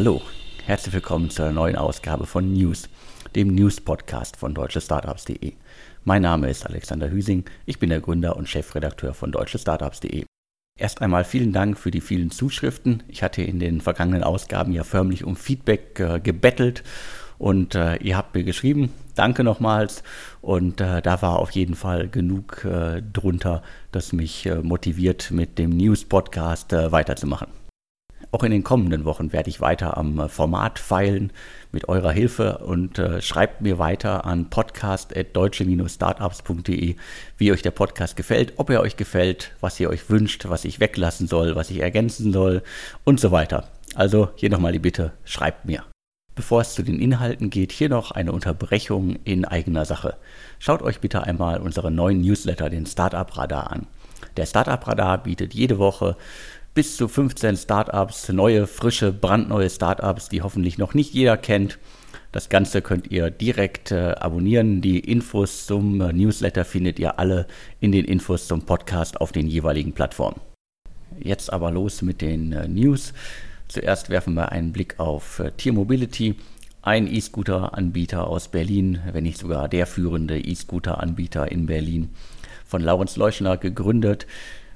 Hallo, herzlich willkommen zur neuen Ausgabe von News, dem News-Podcast von deutschestartups.de. Mein Name ist Alexander Hüsing, ich bin der Gründer und Chefredakteur von deutschestartups.de. Erst einmal vielen Dank für die vielen Zuschriften. Ich hatte in den vergangenen Ausgaben ja förmlich um Feedback äh, gebettelt und äh, ihr habt mir geschrieben. Danke nochmals. Und äh, da war auf jeden Fall genug äh, drunter, das mich äh, motiviert, mit dem News-Podcast äh, weiterzumachen. Auch in den kommenden Wochen werde ich weiter am Format feilen mit eurer Hilfe und äh, schreibt mir weiter an podcast.deutsche-startups.de, wie euch der Podcast gefällt, ob er euch gefällt, was ihr euch wünscht, was ich weglassen soll, was ich ergänzen soll und so weiter. Also hier nochmal die Bitte, schreibt mir. Bevor es zu den Inhalten geht, hier noch eine Unterbrechung in eigener Sache. Schaut euch bitte einmal unseren neuen Newsletter, den Startup Radar, an. Der Startup Radar bietet jede Woche bis zu 15 Startups, neue, frische, brandneue Startups, die hoffentlich noch nicht jeder kennt. Das Ganze könnt ihr direkt äh, abonnieren. Die Infos zum äh, Newsletter findet ihr alle in den Infos zum Podcast auf den jeweiligen Plattformen. Jetzt aber los mit den äh, News. Zuerst werfen wir einen Blick auf äh, Tier Mobility, ein E-Scooter-Anbieter aus Berlin, wenn nicht sogar der führende E-Scooter-Anbieter in Berlin, von Laurens Leuschner gegründet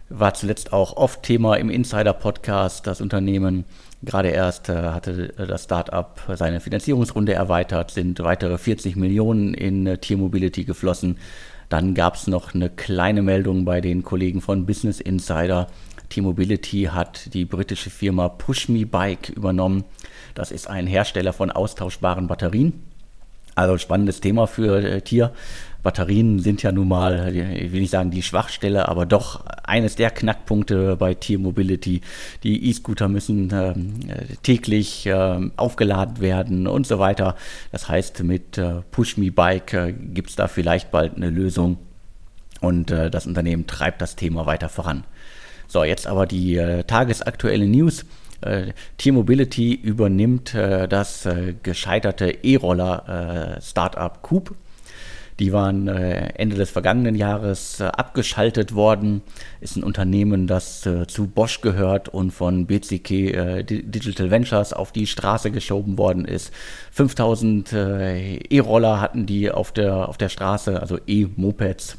war zuletzt auch oft Thema im Insider-Podcast. Das Unternehmen gerade erst äh, hatte das Startup seine Finanzierungsrunde erweitert, sind weitere 40 Millionen in äh, Tiermobility geflossen. Dann gab es noch eine kleine Meldung bei den Kollegen von Business Insider. T-Mobility hat die britische Firma PushMe Bike übernommen. Das ist ein Hersteller von austauschbaren Batterien. Also spannendes Thema für äh, Tier. Batterien sind ja nun mal, ich will nicht sagen die Schwachstelle, aber doch eines der Knackpunkte bei Tier Mobility. Die E-Scooter müssen ähm, täglich äh, aufgeladen werden und so weiter. Das heißt, mit äh, Push Me Bike äh, gibt es da vielleicht bald eine Lösung und äh, das Unternehmen treibt das Thema weiter voran. So, jetzt aber die äh, tagesaktuelle News. Äh, T-Mobility übernimmt äh, das äh, gescheiterte E-Roller-Startup Coop die waren Ende des vergangenen Jahres abgeschaltet worden. Ist ein Unternehmen, das zu Bosch gehört und von BCK äh, Digital Ventures auf die Straße geschoben worden ist. 5000 äh, E-Roller hatten die auf der, auf der Straße, also E-Mopeds.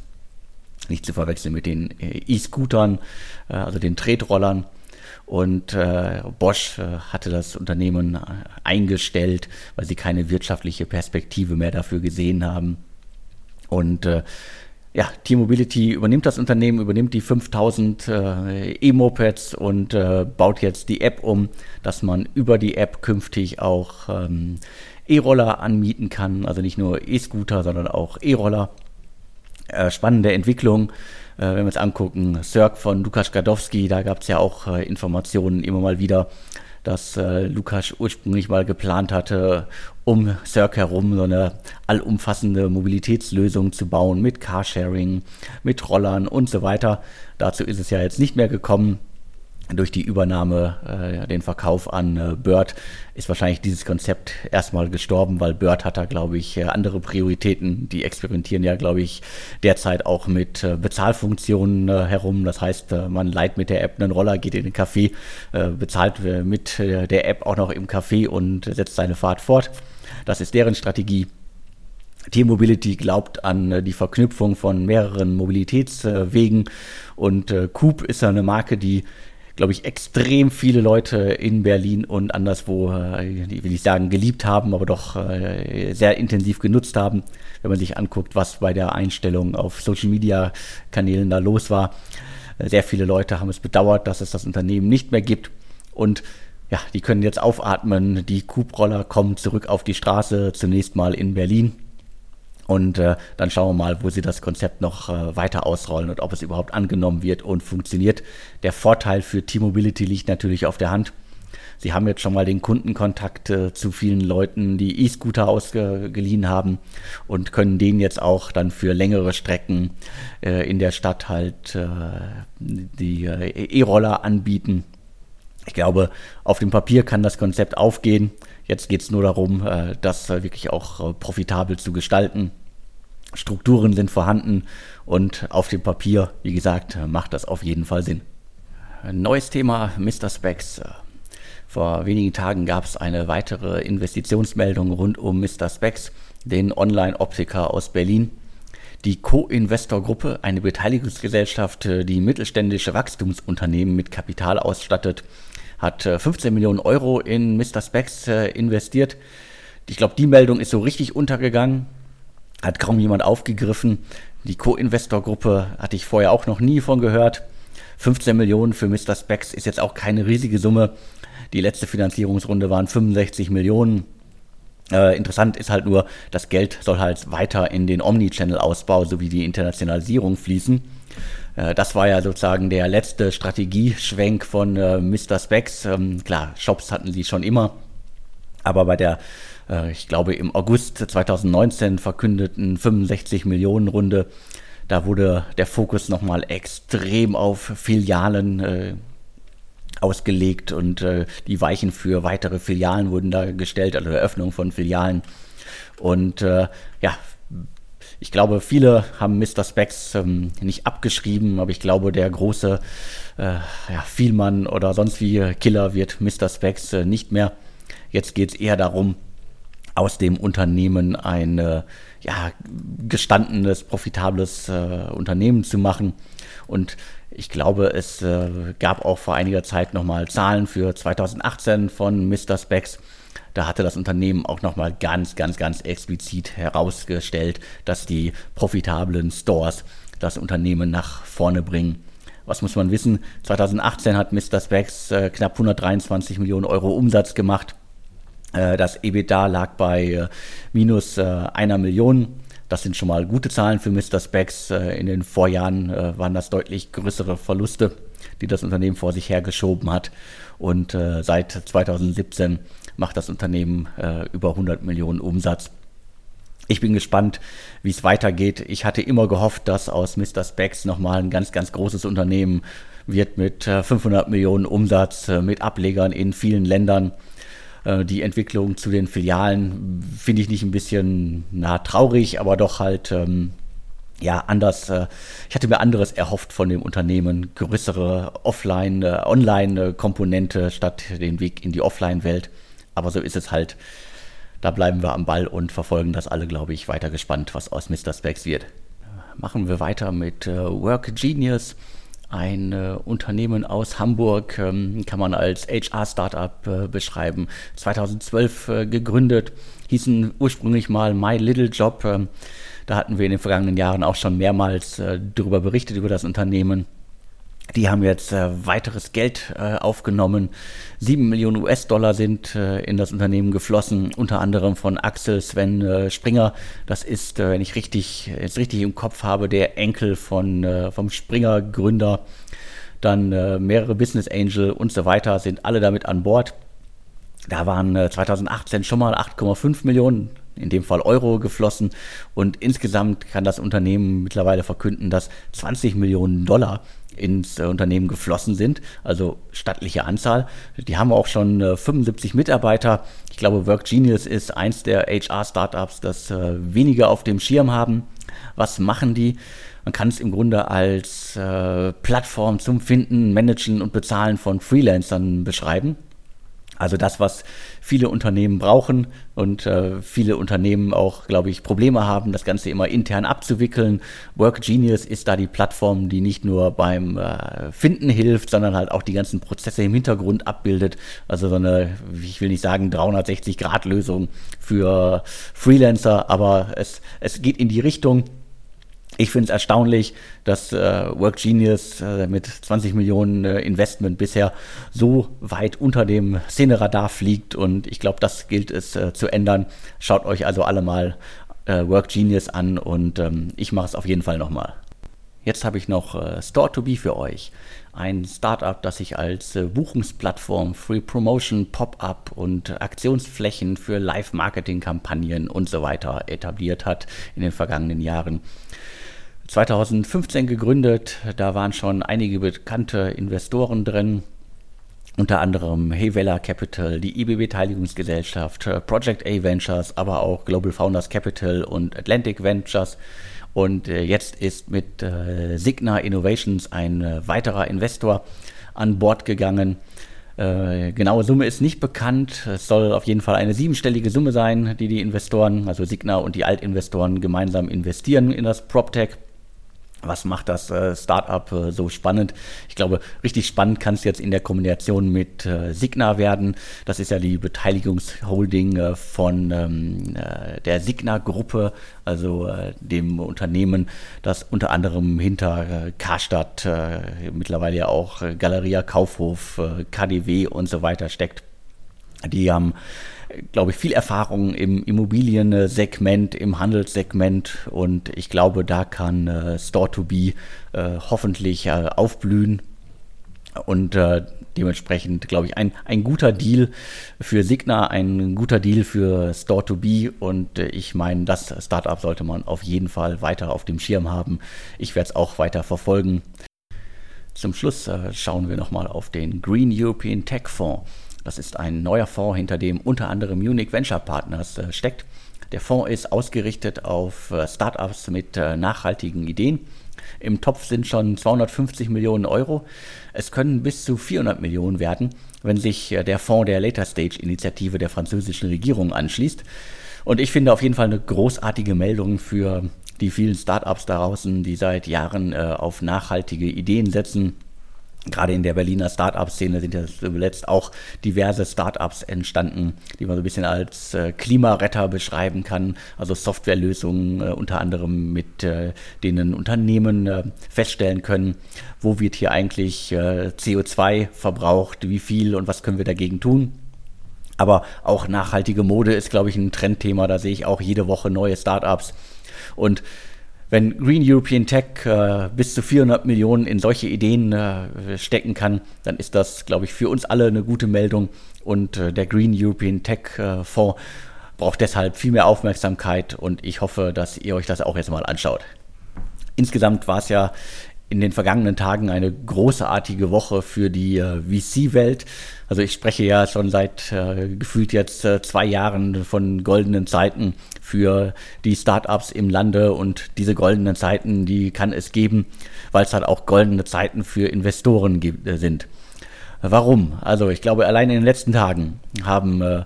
Nicht zu verwechseln mit den E-Scootern, also den Tretrollern. Und äh, Bosch äh, hatte das Unternehmen eingestellt, weil sie keine wirtschaftliche Perspektive mehr dafür gesehen haben. Und äh, ja, T-Mobility übernimmt das Unternehmen, übernimmt die 5000 äh, E-Mopeds und äh, baut jetzt die App um, dass man über die App künftig auch ähm, E-Roller anmieten kann. Also nicht nur E-Scooter, sondern auch E-Roller. Äh, spannende Entwicklung. Äh, wenn wir uns angucken, Cirque von Lukas Gadowski, da gab es ja auch äh, Informationen immer mal wieder, dass äh, Lukas ursprünglich mal geplant hatte, um Cirque herum so eine allumfassende Mobilitätslösung zu bauen mit Carsharing, mit Rollern und so weiter. Dazu ist es ja jetzt nicht mehr gekommen durch die Übernahme, äh, den Verkauf an äh, Bird, ist wahrscheinlich dieses Konzept erstmal gestorben, weil Bird hat da, glaube ich, äh, andere Prioritäten. Die experimentieren ja, glaube ich, derzeit auch mit äh, Bezahlfunktionen äh, herum. Das heißt, äh, man leiht mit der App einen Roller, geht in den Café, bezahlt mit der App auch noch im Café und setzt seine Fahrt fort. Das ist deren Strategie. T-Mobility glaubt an die Verknüpfung von mehreren Mobilitätswegen und Coop ist eine Marke, die glaube ich, extrem viele Leute in Berlin und anderswo, äh, will ich sagen, geliebt haben, aber doch äh, sehr intensiv genutzt haben. Wenn man sich anguckt, was bei der Einstellung auf Social Media Kanälen da los war. Äh, sehr viele Leute haben es bedauert, dass es das Unternehmen nicht mehr gibt. Und ja, die können jetzt aufatmen. Die Coop-Roller kommen zurück auf die Straße, zunächst mal in Berlin. Und äh, dann schauen wir mal, wo sie das Konzept noch äh, weiter ausrollen und ob es überhaupt angenommen wird und funktioniert. Der Vorteil für T-Mobility liegt natürlich auf der Hand. Sie haben jetzt schon mal den Kundenkontakt äh, zu vielen Leuten, die E-Scooter ausgeliehen haben und können denen jetzt auch dann für längere Strecken äh, in der Stadt halt äh, die äh, E-Roller anbieten. Ich glaube, auf dem Papier kann das Konzept aufgehen. Jetzt geht es nur darum, äh, das wirklich auch äh, profitabel zu gestalten. Strukturen sind vorhanden und auf dem Papier, wie gesagt, macht das auf jeden Fall Sinn. Neues Thema, Mr. Specs. Vor wenigen Tagen gab es eine weitere Investitionsmeldung rund um Mr. Specs, den Online-Optiker aus Berlin. Die Co-Investor-Gruppe, eine Beteiligungsgesellschaft, die mittelständische Wachstumsunternehmen mit Kapital ausstattet, hat 15 Millionen Euro in Mr. Specs investiert. Ich glaube, die Meldung ist so richtig untergegangen, hat kaum jemand aufgegriffen. Die Co-Investor-Gruppe hatte ich vorher auch noch nie von gehört. 15 Millionen für Mr. Specs ist jetzt auch keine riesige Summe. Die letzte Finanzierungsrunde waren 65 Millionen. Äh, interessant ist halt nur, das Geld soll halt weiter in den Omnichannel-Ausbau sowie die Internationalisierung fließen. Äh, das war ja sozusagen der letzte Strategieschwenk von äh, Mr. Specs. Ähm, klar, Shops hatten sie schon immer, aber bei der, äh, ich glaube, im August 2019 verkündeten 65 Millionen Runde, da wurde der Fokus nochmal extrem auf Filialen äh, ausgelegt und äh, die Weichen für weitere Filialen wurden da gestellt, also Eröffnung von Filialen. Und äh, ja, ich glaube, viele haben Mr. Specs ähm, nicht abgeschrieben, aber ich glaube, der große äh, ja, Vielmann oder sonst wie Killer wird Mr. Specs äh, nicht mehr. Jetzt geht es eher darum, aus dem Unternehmen ein äh, ja, gestandenes, profitables äh, Unternehmen zu machen. Und ich glaube, es äh, gab auch vor einiger Zeit nochmal Zahlen für 2018 von Mr. Specs. Da hatte das Unternehmen auch nochmal ganz, ganz, ganz explizit herausgestellt, dass die profitablen Stores das Unternehmen nach vorne bringen. Was muss man wissen? 2018 hat Mr. Specs äh, knapp 123 Millionen Euro Umsatz gemacht. Äh, das EBITDA lag bei äh, minus äh, einer Million. Das sind schon mal gute Zahlen für Mr. Specs. Äh, in den Vorjahren äh, waren das deutlich größere Verluste, die das Unternehmen vor sich hergeschoben hat. Und äh, seit 2017 macht das Unternehmen über 100 Millionen Umsatz. Ich bin gespannt, wie es weitergeht. Ich hatte immer gehofft, dass aus Mr. Specs nochmal ein ganz, ganz großes Unternehmen wird mit 500 Millionen Umsatz, mit Ablegern in vielen Ländern äh, die Entwicklung zu den Filialen finde ich nicht ein bisschen na, traurig, aber doch halt ähm, ja anders. Äh, ich hatte mir anderes erhofft von dem Unternehmen, größere Offline, äh, Online-Komponente statt den Weg in die Offline-Welt. Aber so ist es halt. Da bleiben wir am Ball und verfolgen das alle, glaube ich, weiter gespannt, was aus Mr. Specs wird. Machen wir weiter mit äh, Work Genius ein äh, Unternehmen aus Hamburg, ähm, kann man als HR-Startup äh, beschreiben. 2012 äh, gegründet, hießen ursprünglich mal My Little Job. Da hatten wir in den vergangenen Jahren auch schon mehrmals äh, darüber berichtet, über das Unternehmen. Die haben jetzt äh, weiteres Geld äh, aufgenommen. Sieben Millionen US-Dollar sind äh, in das Unternehmen geflossen, unter anderem von Axel Sven äh, Springer. Das ist, äh, wenn ich richtig, jetzt richtig im Kopf habe, der Enkel von, äh, vom Springer-Gründer. Dann mehrere Business Angel und so weiter sind alle damit an Bord. Da waren 2018 schon mal 8,5 Millionen in dem Fall Euro geflossen und insgesamt kann das Unternehmen mittlerweile verkünden, dass 20 Millionen Dollar ins äh, Unternehmen geflossen sind, also stattliche Anzahl. Die haben auch schon äh, 75 Mitarbeiter. Ich glaube, WorkGenius ist eins der HR-Startups, das äh, weniger auf dem Schirm haben. Was machen die? Man kann es im Grunde als äh, Plattform zum Finden, Managen und Bezahlen von Freelancern beschreiben. Also das, was viele Unternehmen brauchen und äh, viele Unternehmen auch, glaube ich, Probleme haben, das Ganze immer intern abzuwickeln. Work Genius ist da die Plattform, die nicht nur beim äh, Finden hilft, sondern halt auch die ganzen Prozesse im Hintergrund abbildet. Also so eine, ich will nicht sagen 360-Grad-Lösung für Freelancer, aber es, es geht in die Richtung. Ich finde es erstaunlich, dass äh, Work Genius äh, mit 20 Millionen äh, Investment bisher so weit unter dem Szeneradar fliegt und ich glaube, das gilt es äh, zu ändern. Schaut euch also alle mal äh, Work Genius an und ähm, ich mache es auf jeden Fall nochmal. Jetzt habe ich noch äh, Store2Be für euch. Ein Startup, das sich als Buchungsplattform, Free Promotion, Pop-up und Aktionsflächen für Live-Marketing-Kampagnen und so weiter etabliert hat in den vergangenen Jahren. 2015 gegründet, da waren schon einige bekannte Investoren drin, unter anderem Hevella Capital, die IB Beteiligungsgesellschaft, Project A Ventures, aber auch Global Founders Capital und Atlantic Ventures. Und äh, jetzt ist mit äh, Signa Innovations ein äh, weiterer Investor an Bord gegangen. Äh, genaue Summe ist nicht bekannt. Es soll auf jeden Fall eine siebenstellige Summe sein, die die Investoren, also Signa und die Altinvestoren gemeinsam investieren in das PropTech was macht das äh, Startup äh, so spannend? Ich glaube, richtig spannend kann es jetzt in der Kombination mit äh, Signa werden. Das ist ja die Beteiligungsholding von ähm, äh, der Signa-Gruppe, also dem Unternehmen, das unter anderem hinter Karstadt, mittlerweile ja auch Galeria Kaufhof, KDW und so weiter steckt. Die haben glaube ich, viel Erfahrung im Immobiliensegment, im Handelssegment und ich glaube, da kann äh, Store2Be äh, hoffentlich äh, aufblühen und äh, dementsprechend, glaube ich, ein, ein guter Deal für Signa, ein guter Deal für Store2Be und äh, ich meine, das Startup sollte man auf jeden Fall weiter auf dem Schirm haben. Ich werde es auch weiter verfolgen. Zum Schluss äh, schauen wir nochmal auf den Green European Tech Fonds. Das ist ein neuer Fonds, hinter dem unter anderem Munich Venture Partners äh, steckt. Der Fonds ist ausgerichtet auf äh, Startups mit äh, nachhaltigen Ideen. Im Topf sind schon 250 Millionen Euro. Es können bis zu 400 Millionen werden, wenn sich der Fonds der Later Stage Initiative der französischen Regierung anschließt. Und ich finde auf jeden Fall eine großartige Meldung für die vielen Startups da draußen, die seit Jahren auf nachhaltige Ideen setzen Gerade in der Berliner Start-up-Szene sind ja zuletzt auch diverse Start-ups entstanden, die man so ein bisschen als äh, Klimaretter beschreiben kann. Also Softwarelösungen, äh, unter anderem mit äh, denen Unternehmen äh, feststellen können, wo wird hier eigentlich äh, CO2 verbraucht, wie viel und was können wir dagegen tun. Aber auch nachhaltige Mode ist, glaube ich, ein Trendthema. Da sehe ich auch jede Woche neue Start-ups. Und wenn Green European Tech äh, bis zu 400 Millionen in solche Ideen äh, stecken kann, dann ist das, glaube ich, für uns alle eine gute Meldung. Und äh, der Green European Tech äh, Fonds braucht deshalb viel mehr Aufmerksamkeit und ich hoffe, dass ihr euch das auch jetzt mal anschaut. Insgesamt war es ja in den vergangenen Tagen eine großartige Woche für die äh, VC-Welt. Also ich spreche ja schon seit äh, gefühlt jetzt äh, zwei Jahren von goldenen Zeiten für die Startups im Lande und diese goldenen Zeiten, die kann es geben, weil es halt auch goldene Zeiten für Investoren gibt, äh, sind. Warum? Also ich glaube, allein in den letzten Tagen haben äh,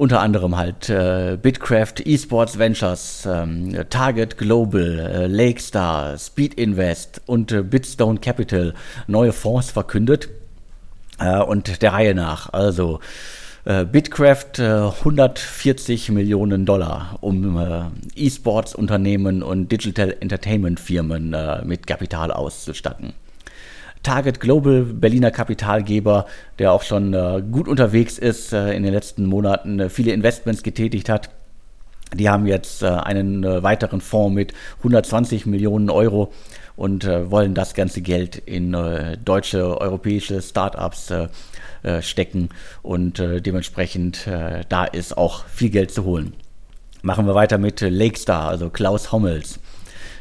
unter anderem halt äh, Bitcraft, Esports Ventures, ähm, Target Global, äh, Lakestar, Speed Invest und äh, Bitstone Capital neue Fonds verkündet. Äh, und der Reihe nach. Also äh, Bitcraft 140 äh, Millionen Dollar, um E-Sports-Unternehmen und Digital Entertainment-Firmen mit Kapital auszustatten. Target Global, Berliner Kapitalgeber, der auch schon äh, gut unterwegs ist, äh, in den letzten Monaten äh, viele Investments getätigt hat. Die haben jetzt äh, einen äh, weiteren Fonds mit 120 Millionen Euro und äh, wollen das ganze Geld in deutsche, europäische Startups stecken und dementsprechend da ist auch viel Geld zu holen. Machen wir weiter mit Lakestar, also Klaus Hommels.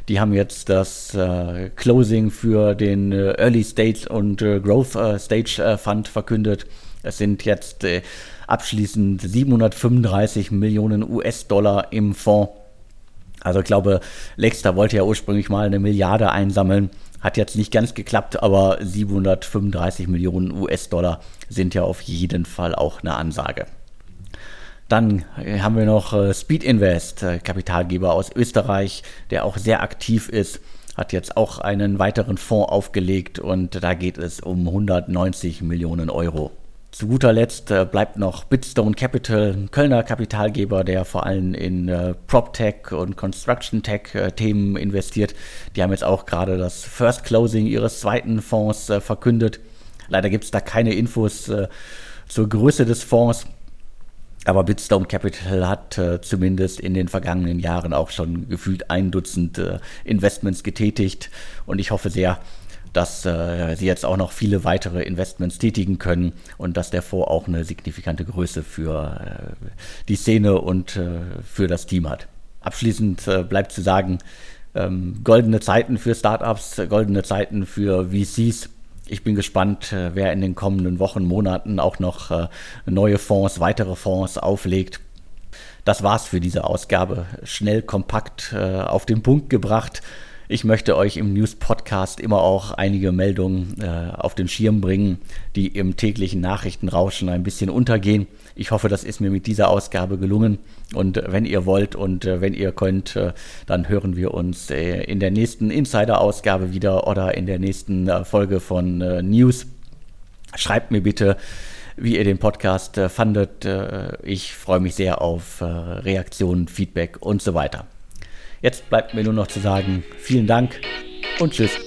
Die haben jetzt das äh, Closing für den äh, Early Stage und äh, Growth äh, Stage äh, Fund verkündet. Es sind jetzt äh, abschließend 735 Millionen US-Dollar im Fonds. Also ich glaube, Lexter wollte ja ursprünglich mal eine Milliarde einsammeln. Hat jetzt nicht ganz geklappt, aber 735 Millionen US-Dollar sind ja auf jeden Fall auch eine Ansage. Dann äh, haben wir noch äh, Speed Invest, äh, Kapitalgeber aus Österreich, der auch sehr aktiv ist, hat jetzt auch einen weiteren Fonds aufgelegt und da geht es um 190 Millionen Euro. Zu guter Letzt bleibt noch Bitstone Capital, ein Kölner Kapitalgeber, der vor allem in PropTech und Construction Tech Themen investiert. Die haben jetzt auch gerade das First Closing ihres zweiten Fonds verkündet. Leider gibt es da keine Infos zur Größe des Fonds. Aber Bitstone Capital hat äh, zumindest in den vergangenen Jahren auch schon gefühlt ein Dutzend äh, Investments getätigt. Und ich hoffe sehr, dass äh, sie jetzt auch noch viele weitere Investments tätigen können und dass der Fonds auch eine signifikante Größe für äh, die Szene und äh, für das Team hat. Abschließend äh, bleibt zu sagen, ähm, goldene Zeiten für Startups, goldene Zeiten für VCs ich bin gespannt, äh, wer in den kommenden Wochen, Monaten auch noch äh, neue Fonds, weitere Fonds auflegt. Das war's für diese Ausgabe. Schnell, kompakt äh, auf den Punkt gebracht. Ich möchte euch im News-Podcast immer auch einige Meldungen äh, auf den Schirm bringen, die im täglichen Nachrichtenrauschen ein bisschen untergehen. Ich hoffe, das ist mir mit dieser Ausgabe gelungen. Und wenn ihr wollt und äh, wenn ihr könnt, äh, dann hören wir uns äh, in der nächsten Insider-Ausgabe wieder oder in der nächsten äh, Folge von äh, News. Schreibt mir bitte, wie ihr den Podcast äh, fandet. ich freue mich sehr auf Reaktionen, Feedback und so weiter. Jetzt bleibt mir nur noch zu sagen, vielen Dank und tschüss.